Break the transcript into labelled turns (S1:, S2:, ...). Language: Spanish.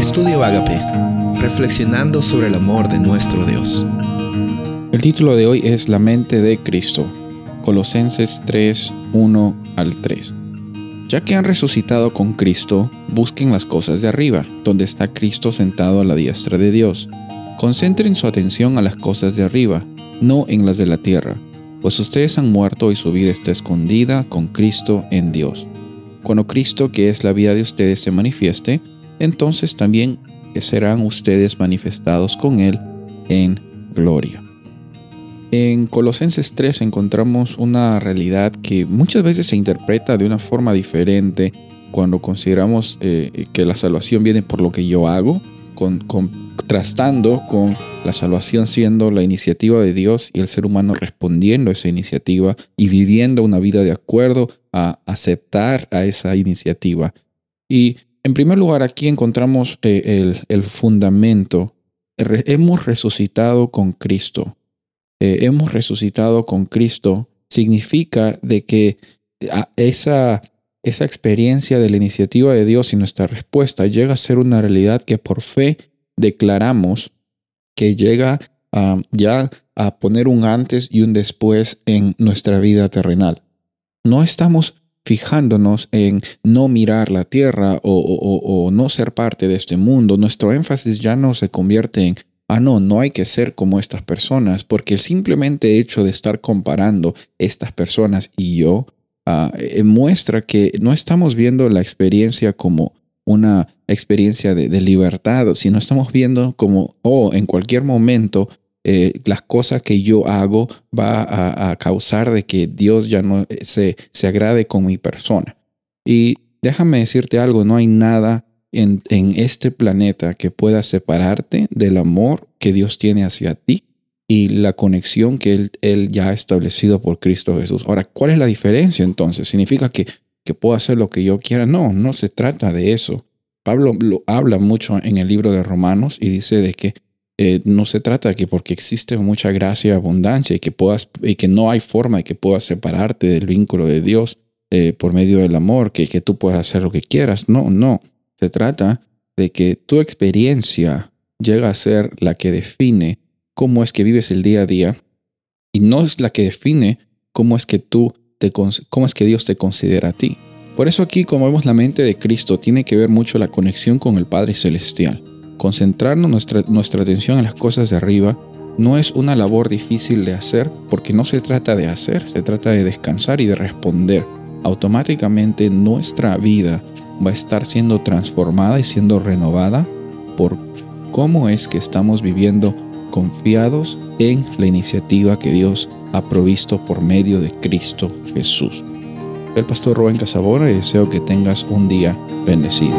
S1: Estudio Agape, reflexionando sobre el amor de nuestro Dios.
S2: El título de hoy es La mente de Cristo, Colosenses 3, 1 al 3. Ya que han resucitado con Cristo, busquen las cosas de arriba, donde está Cristo sentado a la diestra de Dios. Concentren su atención a las cosas de arriba, no en las de la tierra, pues ustedes han muerto y su vida está escondida con Cristo en Dios. Cuando Cristo, que es la vida de ustedes, se manifieste, entonces también serán ustedes manifestados con Él en gloria. En Colosenses 3 encontramos una realidad que muchas veces se interpreta de una forma diferente cuando consideramos eh, que la salvación viene por lo que yo hago, contrastando con la salvación siendo la iniciativa de Dios y el ser humano respondiendo a esa iniciativa y viviendo una vida de acuerdo a aceptar a esa iniciativa. Y en primer lugar, aquí encontramos eh, el, fundamento. hemos resucitado con Cristo. Eh, hemos resucitado con Cristo significa de que esa, esa experiencia de la iniciativa de Dios y nuestra respuesta llega a ser una realidad que por fe declaramos que llega ya a poner un antes y un después en nuestra vida terrenal. No estamos fijándonos en no mirar la tierra o, no ser parte de este mundo, nuestro énfasis ya no se convierte en, ah, no, no hay que ser como estas personas, porque el simplemente hecho de estar comparando estas personas y yo ah, eh, muestra que no estamos viendo la experiencia como una experiencia de, de libertad, sino estamos viendo como, oh, en cualquier momento eh, las cosas que yo hago va a, causar de que Dios ya no eh, se, se agrade con mi persona. Y déjame decirte algo, no hay nada en, en, este planeta que pueda separarte del amor que Dios tiene hacia ti y la conexión que Él, él ya ha establecido por Cristo Jesús. Ahora, ¿cuál es la diferencia entonces? ¿Significa que, que puedo hacer lo que yo quiera? No, no se trata de eso. Pablo lo habla mucho en el libro de Romanos y dice de que eh, no se trata de que porque existe mucha gracia y abundancia y que, puedas, y que no hay forma de que puedas separarte del vínculo de Dios eh, por medio del amor, que, que tú puedas hacer lo que quieras. No, no. Se trata de que tu experiencia llega a ser la que define cómo es que vives el día a día y no es la que define cómo es que tú te, cómo es que Dios te considera a ti. Por eso aquí, como vemos la mente de Cristo, tiene que ver mucho la conexión con el Padre Celestial. Concentrarnos nuestra, nuestra atención en las cosas de arriba no es una labor difícil de hacer porque no se trata de hacer, se trata de descansar y de responder. Automáticamente nuestra vida va a estar siendo transformada y siendo renovada por cómo es que estamos viviendo confiados en la iniciativa que Dios ha provisto por medio de Cristo Jesús. El pastor Rubén Casabona y deseo que tengas un día bendecido.